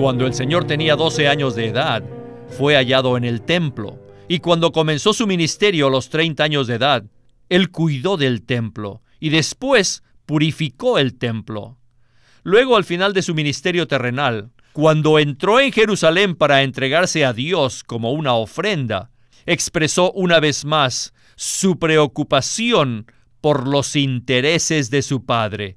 Cuando el Señor tenía 12 años de edad, fue hallado en el templo, y cuando comenzó su ministerio a los 30 años de edad, él cuidó del templo y después purificó el templo. Luego, al final de su ministerio terrenal, cuando entró en Jerusalén para entregarse a Dios como una ofrenda, expresó una vez más su preocupación por los intereses de su Padre.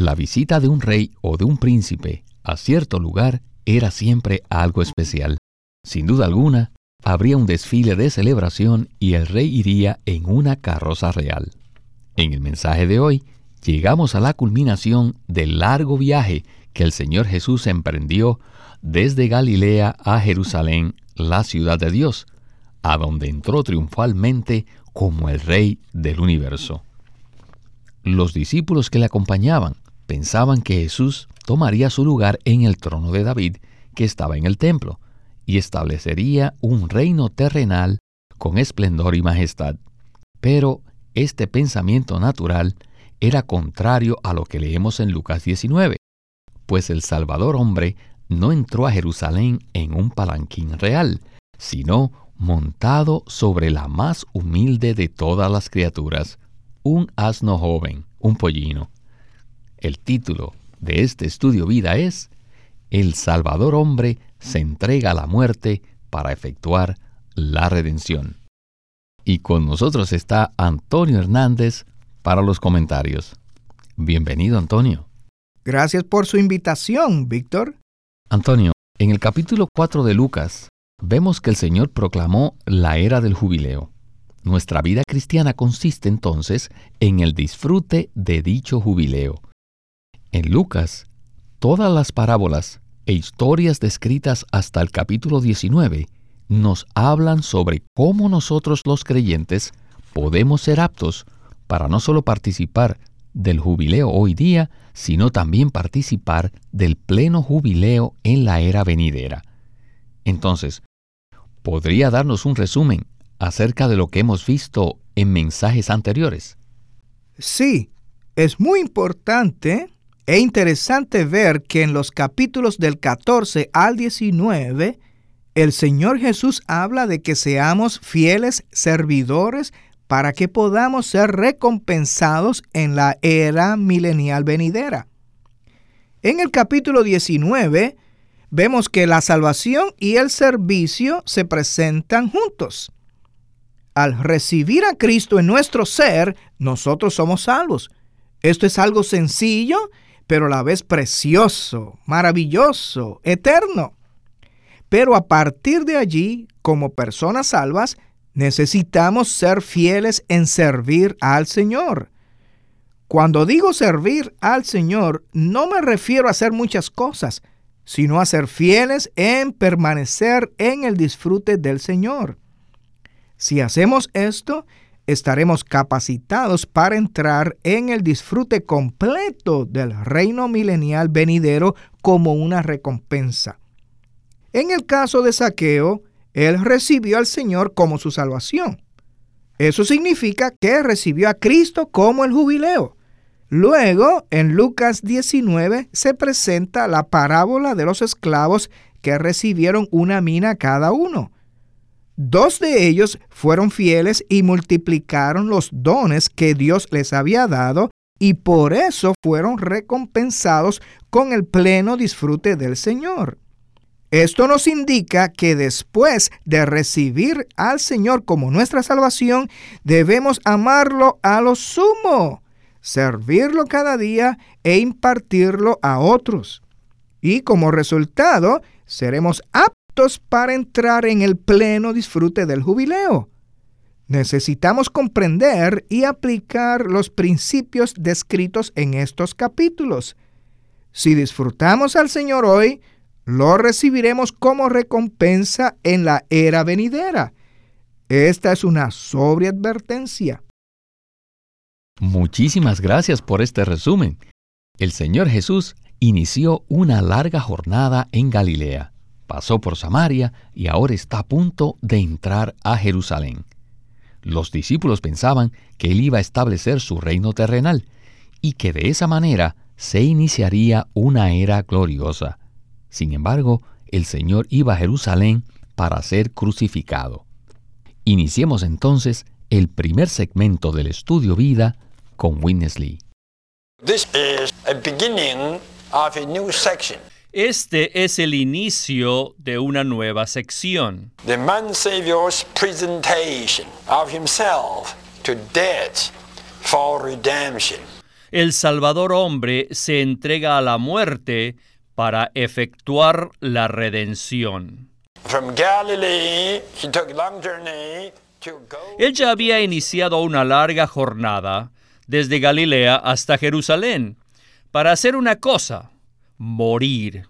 la visita de un rey o de un príncipe a cierto lugar era siempre algo especial. Sin duda alguna, habría un desfile de celebración y el rey iría en una carroza real. En el mensaje de hoy, llegamos a la culminación del largo viaje que el Señor Jesús emprendió desde Galilea a Jerusalén, la ciudad de Dios, a donde entró triunfalmente como el Rey del universo. Los discípulos que le acompañaban pensaban que Jesús tomaría su lugar en el trono de David que estaba en el templo y establecería un reino terrenal con esplendor y majestad. Pero este pensamiento natural era contrario a lo que leemos en Lucas 19, pues el Salvador hombre no entró a Jerusalén en un palanquín real, sino montado sobre la más humilde de todas las criaturas, un asno joven, un pollino. El título de este estudio vida es El Salvador hombre se entrega a la muerte para efectuar la redención. Y con nosotros está Antonio Hernández para los comentarios. Bienvenido, Antonio. Gracias por su invitación, Víctor. Antonio, en el capítulo 4 de Lucas, vemos que el Señor proclamó la era del jubileo. Nuestra vida cristiana consiste entonces en el disfrute de dicho jubileo. En Lucas, todas las parábolas e historias descritas hasta el capítulo 19 nos hablan sobre cómo nosotros los creyentes podemos ser aptos para no solo participar del jubileo hoy día, sino también participar del pleno jubileo en la era venidera. Entonces, ¿podría darnos un resumen acerca de lo que hemos visto en mensajes anteriores? Sí, es muy importante es interesante ver que en los capítulos del 14 al 19, el Señor Jesús habla de que seamos fieles servidores para que podamos ser recompensados en la era milenial venidera. En el capítulo 19 vemos que la salvación y el servicio se presentan juntos. Al recibir a Cristo en nuestro ser, nosotros somos salvos. Esto es algo sencillo pero a la vez precioso, maravilloso, eterno. Pero a partir de allí, como personas salvas, necesitamos ser fieles en servir al Señor. Cuando digo servir al Señor, no me refiero a hacer muchas cosas, sino a ser fieles en permanecer en el disfrute del Señor. Si hacemos esto, estaremos capacitados para entrar en el disfrute completo del reino milenial venidero como una recompensa. En el caso de Saqueo, él recibió al Señor como su salvación. Eso significa que recibió a Cristo como el jubileo. Luego, en Lucas 19, se presenta la parábola de los esclavos que recibieron una mina cada uno. Dos de ellos fueron fieles y multiplicaron los dones que Dios les había dado y por eso fueron recompensados con el pleno disfrute del Señor. Esto nos indica que después de recibir al Señor como nuestra salvación, debemos amarlo a lo sumo, servirlo cada día e impartirlo a otros. Y como resultado, seremos aptos para entrar en el pleno disfrute del jubileo. Necesitamos comprender y aplicar los principios descritos en estos capítulos. Si disfrutamos al Señor hoy, lo recibiremos como recompensa en la era venidera. Esta es una sobria advertencia. Muchísimas gracias por este resumen. El Señor Jesús inició una larga jornada en Galilea, pasó por Samaria y ahora está a punto de entrar a Jerusalén. Los discípulos pensaban que él iba a establecer su reino terrenal y que de esa manera se iniciaría una era gloriosa. Sin embargo, el Señor iba a Jerusalén para ser crucificado. Iniciemos entonces el primer segmento del estudio vida con Witness Lee. Este es el inicio de una nueva sección. The man Savior's presentation of himself to death for redemption. El Salvador hombre se entrega a la muerte para efectuar la redención. From Galilee, he took long journey to go Él ya había iniciado una larga jornada desde Galilea hasta Jerusalén para hacer una cosa, morir.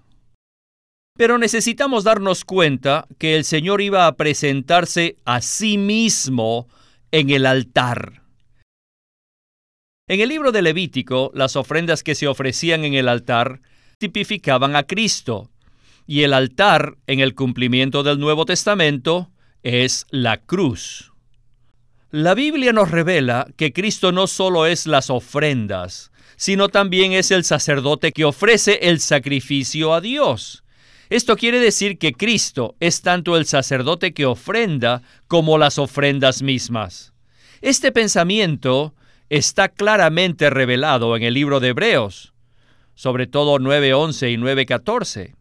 Pero necesitamos darnos cuenta que el Señor iba a presentarse a sí mismo en el altar. En el libro de Levítico, las ofrendas que se ofrecían en el altar tipificaban a Cristo, y el altar en el cumplimiento del Nuevo Testamento es la cruz. La Biblia nos revela que Cristo no solo es las ofrendas, sino también es el sacerdote que ofrece el sacrificio a Dios. Esto quiere decir que Cristo es tanto el sacerdote que ofrenda como las ofrendas mismas. Este pensamiento está claramente revelado en el libro de Hebreos, sobre todo 9.11 y 9.14.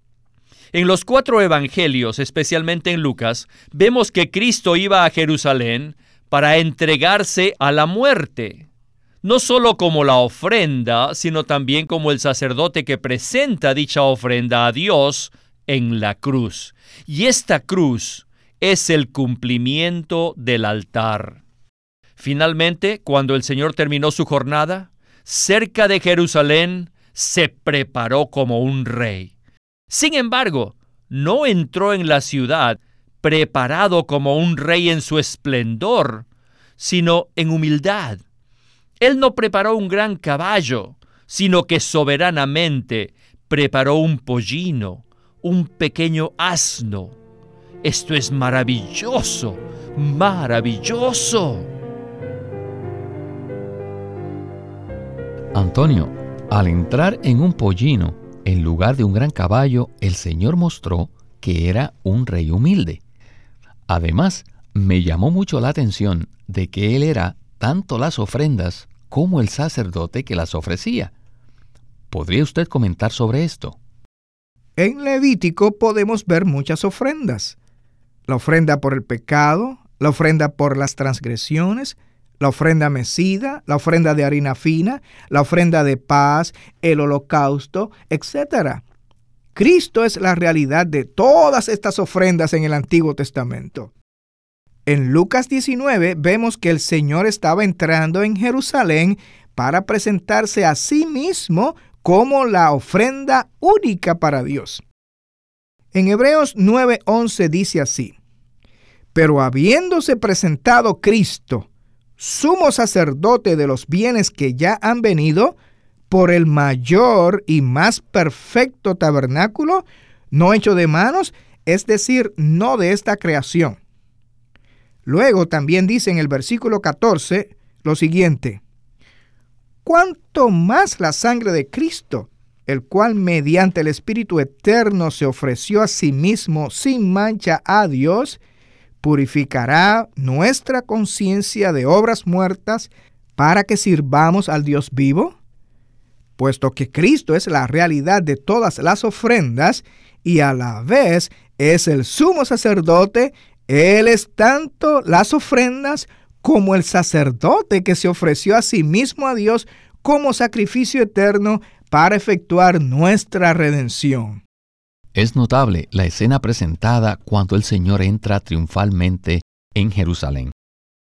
En los cuatro evangelios, especialmente en Lucas, vemos que Cristo iba a Jerusalén para entregarse a la muerte, no solo como la ofrenda, sino también como el sacerdote que presenta dicha ofrenda a Dios en la cruz. Y esta cruz es el cumplimiento del altar. Finalmente, cuando el Señor terminó su jornada, cerca de Jerusalén se preparó como un rey. Sin embargo, no entró en la ciudad preparado como un rey en su esplendor, sino en humildad. Él no preparó un gran caballo, sino que soberanamente preparó un pollino, un pequeño asno. Esto es maravilloso, maravilloso. Antonio, al entrar en un pollino en lugar de un gran caballo, el Señor mostró que era un rey humilde. Además, me llamó mucho la atención de que él era tanto las ofrendas como el sacerdote que las ofrecía. ¿Podría usted comentar sobre esto? En Levítico podemos ver muchas ofrendas. La ofrenda por el pecado, la ofrenda por las transgresiones, la ofrenda mecida, la ofrenda de harina fina, la ofrenda de paz, el holocausto, etc. Cristo es la realidad de todas estas ofrendas en el Antiguo Testamento. En Lucas 19 vemos que el Señor estaba entrando en Jerusalén para presentarse a sí mismo como la ofrenda única para Dios. En Hebreos 9:11 dice así, pero habiéndose presentado Cristo, sumo sacerdote de los bienes que ya han venido, por el mayor y más perfecto tabernáculo, no hecho de manos, es decir, no de esta creación. Luego también dice en el versículo 14 lo siguiente, ¿cuánto más la sangre de Cristo, el cual mediante el Espíritu Eterno se ofreció a sí mismo sin mancha a Dios, purificará nuestra conciencia de obras muertas para que sirvamos al Dios vivo? puesto que Cristo es la realidad de todas las ofrendas y a la vez es el sumo sacerdote, Él es tanto las ofrendas como el sacerdote que se ofreció a sí mismo a Dios como sacrificio eterno para efectuar nuestra redención. Es notable la escena presentada cuando el Señor entra triunfalmente en Jerusalén.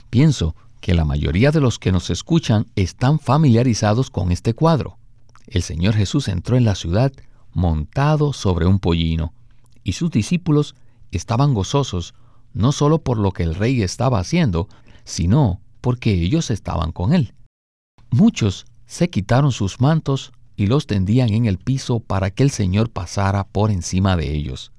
Pienso que la mayoría de los que nos escuchan están familiarizados con este cuadro. El Señor Jesús entró en la ciudad montado sobre un pollino, y sus discípulos estaban gozosos no solo por lo que el rey estaba haciendo, sino porque ellos estaban con él. Muchos se quitaron sus mantos y los tendían en el piso para que el Señor pasara por encima de ellos.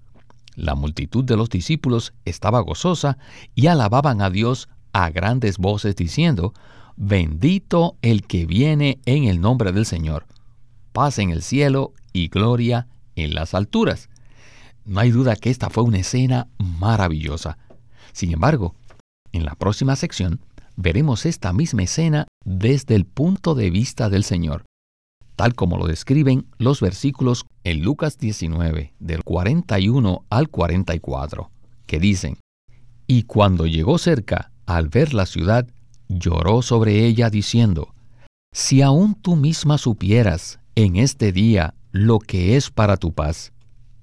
La multitud de los discípulos estaba gozosa y alababan a Dios a grandes voces diciendo, Bendito el que viene en el nombre del Señor, paz en el cielo y gloria en las alturas. No hay duda que esta fue una escena maravillosa. Sin embargo, en la próxima sección veremos esta misma escena desde el punto de vista del Señor, tal como lo describen los versículos en Lucas 19, del 41 al 44, que dicen, Y cuando llegó cerca, al ver la ciudad, lloró sobre ella diciendo, Si aún tú misma supieras en este día lo que es para tu paz,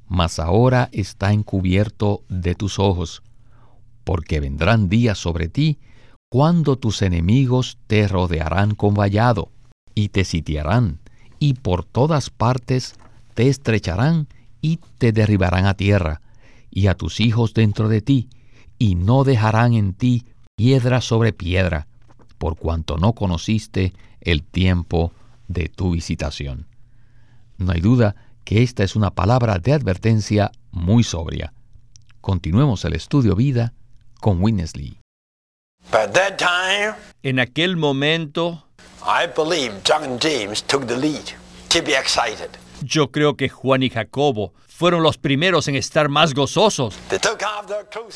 mas ahora está encubierto de tus ojos, porque vendrán días sobre ti cuando tus enemigos te rodearán con vallado, y te sitiarán, y por todas partes te estrecharán y te derribarán a tierra, y a tus hijos dentro de ti, y no dejarán en ti piedra sobre piedra, por cuanto no conociste el tiempo de tu visitación. No hay duda que esta es una palabra de advertencia muy sobria. Continuemos el estudio vida con Winnesley. En aquel momento, Yo creo que Juan y Jacobo fueron los primeros en estar más gozosos.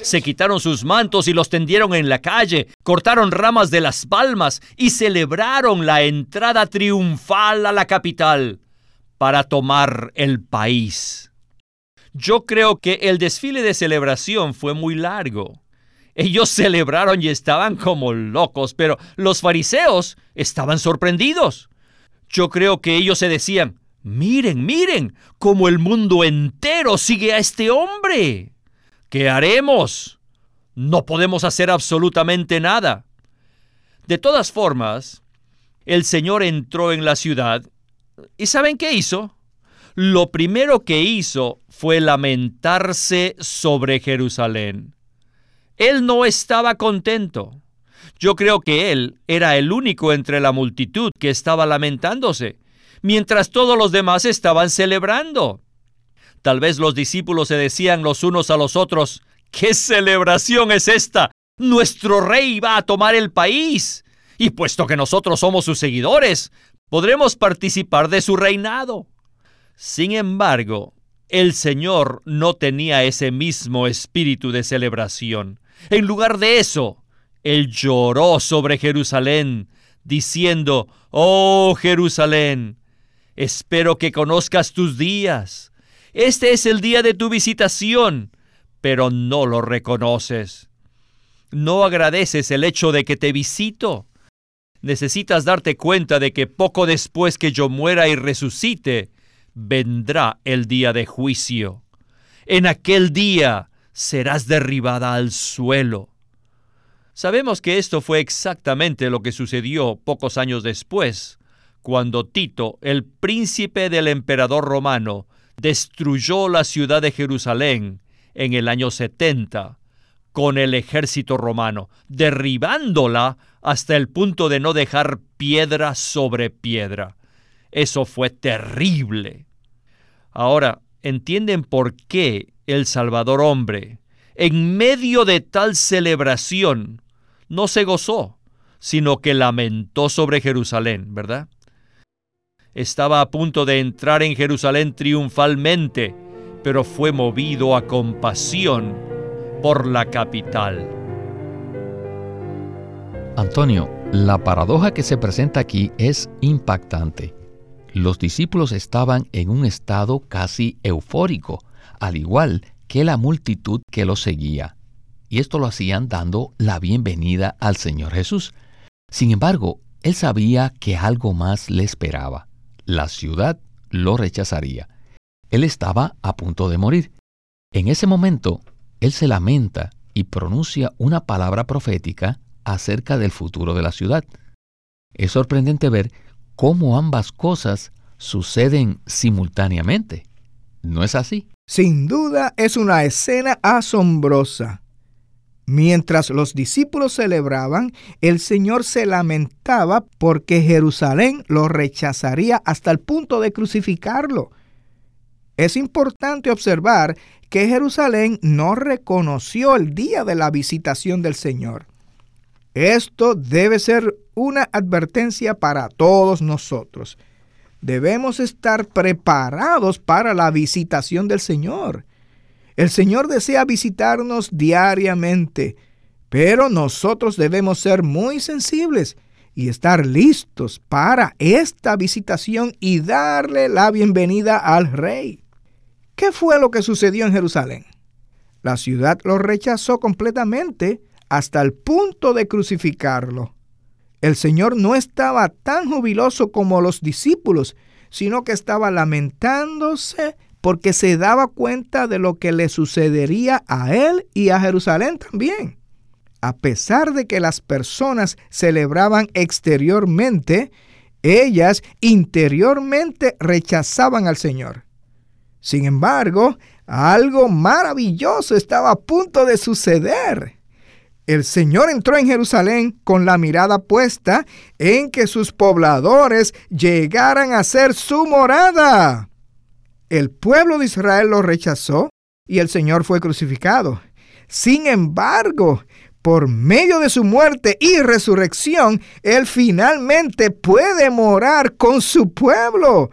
Se quitaron sus mantos y los tendieron en la calle, cortaron ramas de las palmas y celebraron la entrada triunfal a la capital para tomar el país. Yo creo que el desfile de celebración fue muy largo. Ellos celebraron y estaban como locos, pero los fariseos estaban sorprendidos. Yo creo que ellos se decían, miren, miren, cómo el mundo entero sigue a este hombre. ¿Qué haremos? No podemos hacer absolutamente nada. De todas formas, el Señor entró en la ciudad ¿Y saben qué hizo? Lo primero que hizo fue lamentarse sobre Jerusalén. Él no estaba contento. Yo creo que él era el único entre la multitud que estaba lamentándose, mientras todos los demás estaban celebrando. Tal vez los discípulos se decían los unos a los otros, ¿qué celebración es esta? Nuestro rey va a tomar el país. Y puesto que nosotros somos sus seguidores, podremos participar de su reinado. Sin embargo, el Señor no tenía ese mismo espíritu de celebración. En lugar de eso, Él lloró sobre Jerusalén, diciendo, Oh Jerusalén, espero que conozcas tus días. Este es el día de tu visitación, pero no lo reconoces. No agradeces el hecho de que te visito necesitas darte cuenta de que poco después que yo muera y resucite, vendrá el día de juicio. En aquel día serás derribada al suelo. Sabemos que esto fue exactamente lo que sucedió pocos años después, cuando Tito, el príncipe del emperador romano, destruyó la ciudad de Jerusalén en el año 70 con el ejército romano, derribándola hasta el punto de no dejar piedra sobre piedra. Eso fue terrible. Ahora, ¿entienden por qué el Salvador hombre, en medio de tal celebración, no se gozó, sino que lamentó sobre Jerusalén, ¿verdad? Estaba a punto de entrar en Jerusalén triunfalmente, pero fue movido a compasión por la capital. Antonio, la paradoja que se presenta aquí es impactante. Los discípulos estaban en un estado casi eufórico, al igual que la multitud que los seguía, y esto lo hacían dando la bienvenida al Señor Jesús. Sin embargo, él sabía que algo más le esperaba. La ciudad lo rechazaría. Él estaba a punto de morir. En ese momento, él se lamenta y pronuncia una palabra profética acerca del futuro de la ciudad. Es sorprendente ver cómo ambas cosas suceden simultáneamente. ¿No es así? Sin duda es una escena asombrosa. Mientras los discípulos celebraban, el Señor se lamentaba porque Jerusalén lo rechazaría hasta el punto de crucificarlo. Es importante observar que Jerusalén no reconoció el día de la visitación del Señor. Esto debe ser una advertencia para todos nosotros. Debemos estar preparados para la visitación del Señor. El Señor desea visitarnos diariamente, pero nosotros debemos ser muy sensibles y estar listos para esta visitación y darle la bienvenida al Rey. ¿Qué fue lo que sucedió en Jerusalén? La ciudad lo rechazó completamente hasta el punto de crucificarlo. El Señor no estaba tan jubiloso como los discípulos, sino que estaba lamentándose porque se daba cuenta de lo que le sucedería a él y a Jerusalén también. A pesar de que las personas celebraban exteriormente, ellas interiormente rechazaban al Señor. Sin embargo, algo maravilloso estaba a punto de suceder. El Señor entró en Jerusalén con la mirada puesta en que sus pobladores llegaran a ser su morada. El pueblo de Israel lo rechazó y el Señor fue crucificado. Sin embargo, por medio de su muerte y resurrección, Él finalmente puede morar con su pueblo,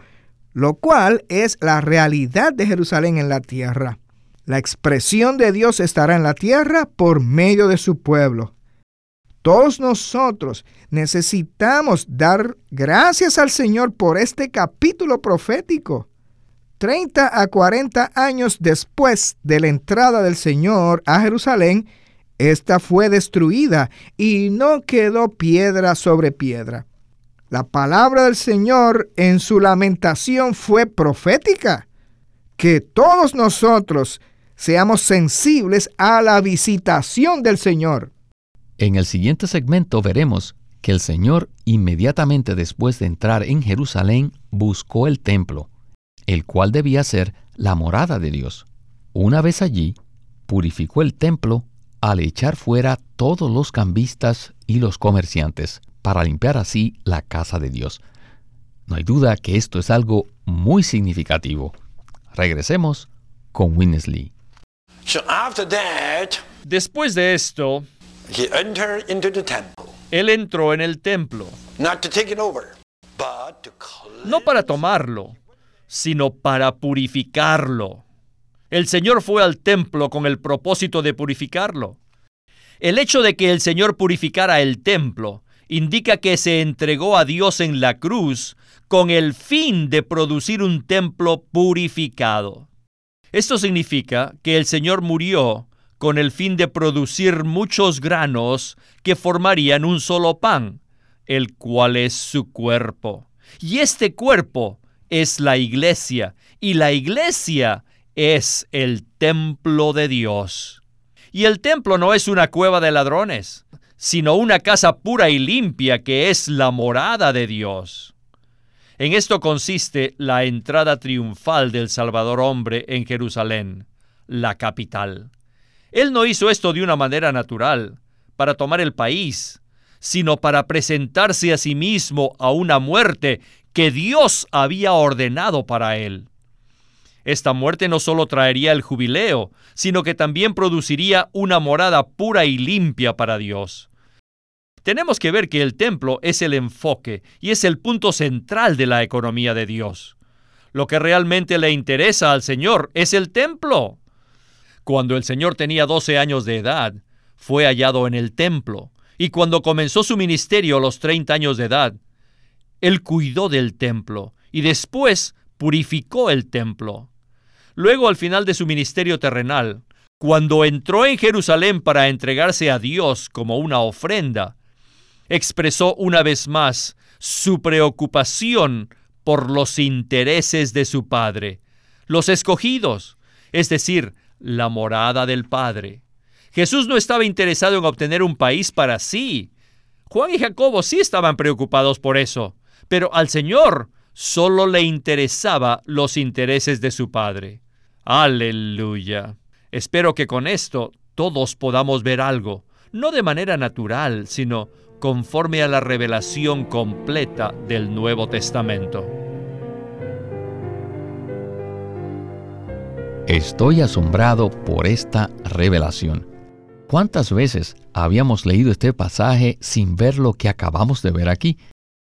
lo cual es la realidad de Jerusalén en la tierra. La expresión de Dios estará en la tierra por medio de su pueblo. Todos nosotros necesitamos dar gracias al Señor por este capítulo profético. 30 a 40 años después de la entrada del Señor a Jerusalén, esta fue destruida y no quedó piedra sobre piedra. La palabra del Señor en su lamentación fue profética. Que todos nosotros seamos sensibles a la visitación del Señor. En el siguiente segmento veremos que el Señor inmediatamente después de entrar en Jerusalén buscó el templo, el cual debía ser la morada de Dios. Una vez allí, purificó el templo al echar fuera todos los cambistas y los comerciantes, para limpiar así la casa de Dios. No hay duda que esto es algo muy significativo. Regresemos con Winnesley. Después de esto, él entró en el templo, no para tomarlo, sino para purificarlo. El Señor fue al templo con el propósito de purificarlo. El hecho de que el Señor purificara el templo indica que se entregó a Dios en la cruz con el fin de producir un templo purificado. Esto significa que el Señor murió con el fin de producir muchos granos que formarían un solo pan, el cual es su cuerpo. Y este cuerpo es la iglesia, y la iglesia es el templo de Dios. Y el templo no es una cueva de ladrones, sino una casa pura y limpia que es la morada de Dios. En esto consiste la entrada triunfal del Salvador hombre en Jerusalén, la capital. Él no hizo esto de una manera natural, para tomar el país, sino para presentarse a sí mismo a una muerte que Dios había ordenado para él. Esta muerte no solo traería el jubileo, sino que también produciría una morada pura y limpia para Dios. Tenemos que ver que el templo es el enfoque y es el punto central de la economía de Dios. Lo que realmente le interesa al Señor es el templo. Cuando el Señor tenía 12 años de edad, fue hallado en el templo, y cuando comenzó su ministerio a los 30 años de edad, Él cuidó del templo y después purificó el templo. Luego, al final de su ministerio terrenal, cuando entró en Jerusalén para entregarse a Dios como una ofrenda, expresó una vez más su preocupación por los intereses de su Padre, los escogidos, es decir, la morada del Padre. Jesús no estaba interesado en obtener un país para sí. Juan y Jacobo sí estaban preocupados por eso, pero al Señor solo le interesaba los intereses de su padre. Aleluya. Espero que con esto todos podamos ver algo, no de manera natural, sino conforme a la revelación completa del Nuevo Testamento. Estoy asombrado por esta revelación. ¿Cuántas veces habíamos leído este pasaje sin ver lo que acabamos de ver aquí?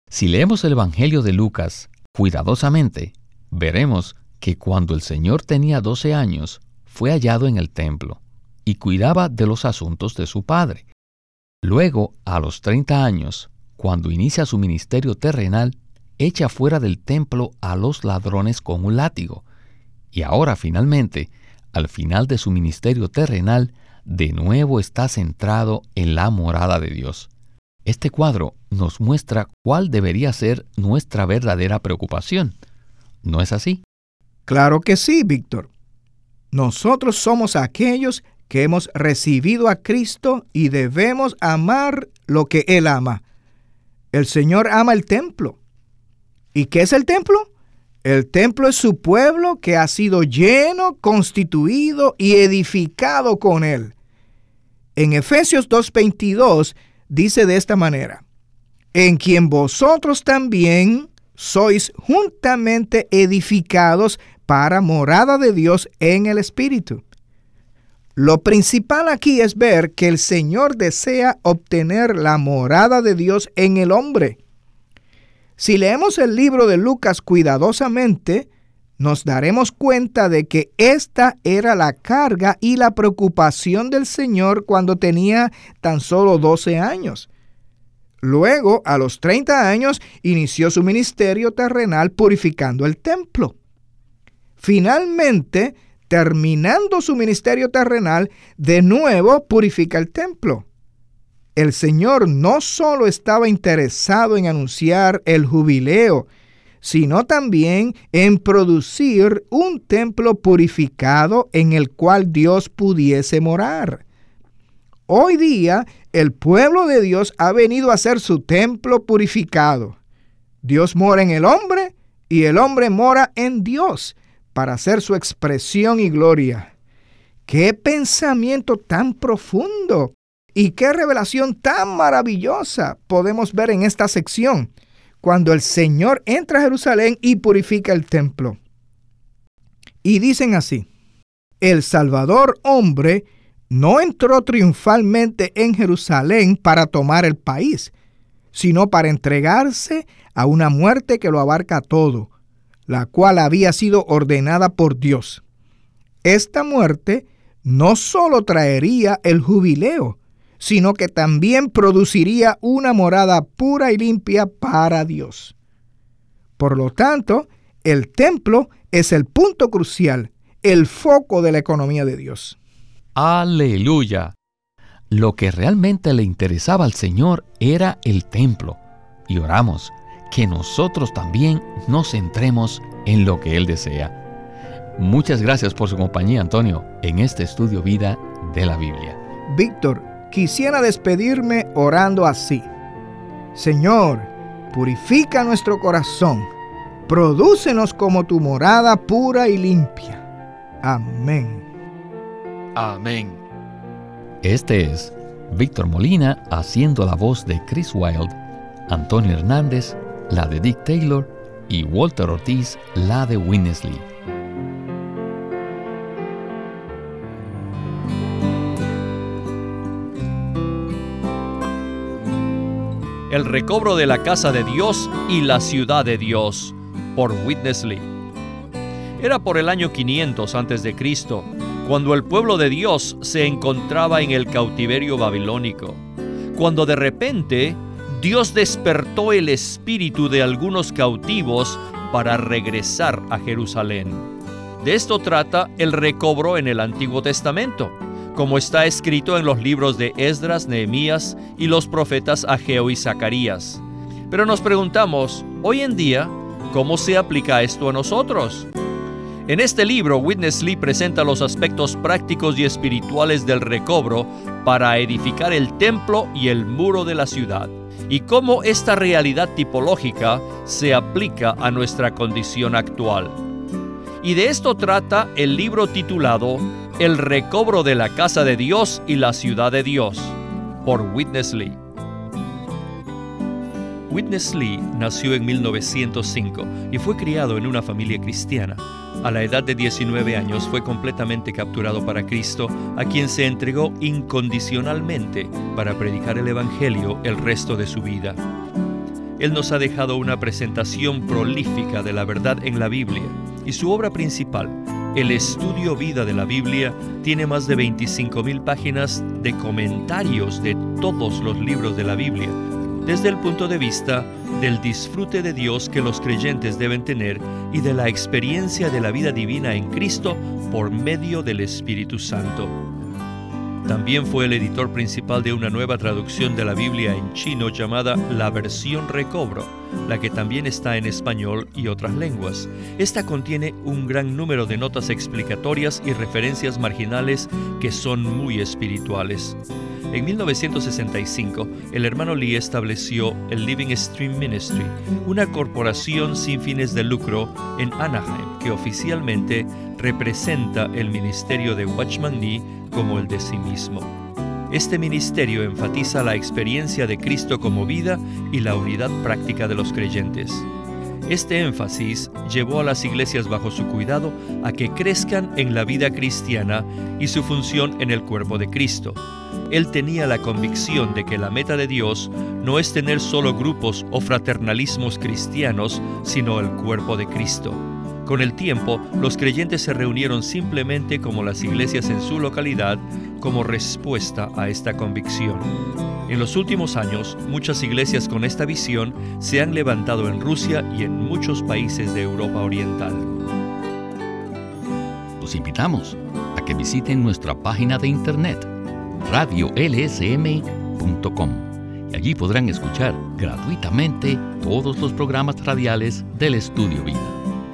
Si leemos el Evangelio de Lucas cuidadosamente, veremos que cuando el Señor tenía 12 años, fue hallado en el templo y cuidaba de los asuntos de su padre. Luego, a los 30 años, cuando inicia su ministerio terrenal, echa fuera del templo a los ladrones con un látigo. Y ahora finalmente, al final de su ministerio terrenal, de nuevo está centrado en la morada de Dios. Este cuadro nos muestra cuál debería ser nuestra verdadera preocupación. ¿No es así? Claro que sí, Víctor. Nosotros somos aquellos que hemos recibido a Cristo y debemos amar lo que Él ama. El Señor ama el templo. ¿Y qué es el templo? El templo es su pueblo que ha sido lleno, constituido y edificado con Él. En Efesios 2.22 dice de esta manera, en quien vosotros también sois juntamente edificados para morada de Dios en el Espíritu. Lo principal aquí es ver que el Señor desea obtener la morada de Dios en el hombre. Si leemos el libro de Lucas cuidadosamente, nos daremos cuenta de que esta era la carga y la preocupación del Señor cuando tenía tan solo 12 años. Luego, a los 30 años, inició su ministerio terrenal purificando el templo. Finalmente, terminando su ministerio terrenal, de nuevo purifica el templo. El Señor no solo estaba interesado en anunciar el jubileo, sino también en producir un templo purificado en el cual Dios pudiese morar. Hoy día el pueblo de Dios ha venido a ser su templo purificado. Dios mora en el hombre y el hombre mora en Dios para ser su expresión y gloria. ¡Qué pensamiento tan profundo! Y qué revelación tan maravillosa podemos ver en esta sección cuando el Señor entra a Jerusalén y purifica el templo. Y dicen así, el Salvador hombre no entró triunfalmente en Jerusalén para tomar el país, sino para entregarse a una muerte que lo abarca todo, la cual había sido ordenada por Dios. Esta muerte no solo traería el jubileo, sino que también produciría una morada pura y limpia para Dios. Por lo tanto, el templo es el punto crucial, el foco de la economía de Dios. Aleluya. Lo que realmente le interesaba al Señor era el templo. Y oramos que nosotros también nos centremos en lo que Él desea. Muchas gracias por su compañía, Antonio, en este estudio vida de la Biblia. Víctor, quisiera despedirme orando así. Señor, purifica nuestro corazón, prodúcenos como tu morada pura y limpia. Amén. Amén. Este es Víctor Molina haciendo la voz de Chris Wilde, Antonio Hernández, la de Dick Taylor y Walter Ortiz, la de Winnesley. El recobro de la casa de Dios y la ciudad de Dios, por Witness Lee. Era por el año 500 a.C., cuando el pueblo de Dios se encontraba en el cautiverio babilónico, cuando de repente Dios despertó el espíritu de algunos cautivos para regresar a Jerusalén. De esto trata el recobro en el Antiguo Testamento como está escrito en los libros de Esdras, Nehemías y los profetas Ageo y Zacarías. Pero nos preguntamos, hoy en día, ¿cómo se aplica esto a nosotros? En este libro, Witness Lee presenta los aspectos prácticos y espirituales del recobro para edificar el templo y el muro de la ciudad. Y cómo esta realidad tipológica se aplica a nuestra condición actual. Y de esto trata el libro titulado El recobro de la casa de Dios y la ciudad de Dios, por Witness Lee. Witness Lee nació en 1905 y fue criado en una familia cristiana. A la edad de 19 años fue completamente capturado para Cristo, a quien se entregó incondicionalmente para predicar el Evangelio el resto de su vida. Él nos ha dejado una presentación prolífica de la verdad en la Biblia y su obra principal, el estudio vida de la Biblia, tiene más de 25.000 páginas de comentarios de todos los libros de la Biblia, desde el punto de vista del disfrute de Dios que los creyentes deben tener y de la experiencia de la vida divina en Cristo por medio del Espíritu Santo. También fue el editor principal de una nueva traducción de la Biblia en chino llamada La Versión Recobro, la que también está en español y otras lenguas. Esta contiene un gran número de notas explicatorias y referencias marginales que son muy espirituales. En 1965, el hermano Lee estableció el Living Stream Ministry, una corporación sin fines de lucro en Anaheim que oficialmente representa el ministerio de Watchman Nee como el de sí mismo. Este ministerio enfatiza la experiencia de Cristo como vida y la unidad práctica de los creyentes. Este énfasis llevó a las iglesias bajo su cuidado a que crezcan en la vida cristiana y su función en el cuerpo de Cristo. Él tenía la convicción de que la meta de Dios no es tener solo grupos o fraternalismos cristianos, sino el cuerpo de Cristo. Con el tiempo, los creyentes se reunieron simplemente como las iglesias en su localidad como respuesta a esta convicción. En los últimos años, muchas iglesias con esta visión se han levantado en Rusia y en muchos países de Europa Oriental. Los invitamos a que visiten nuestra página de internet radiolsm.com y allí podrán escuchar gratuitamente todos los programas radiales del Estudio Vida.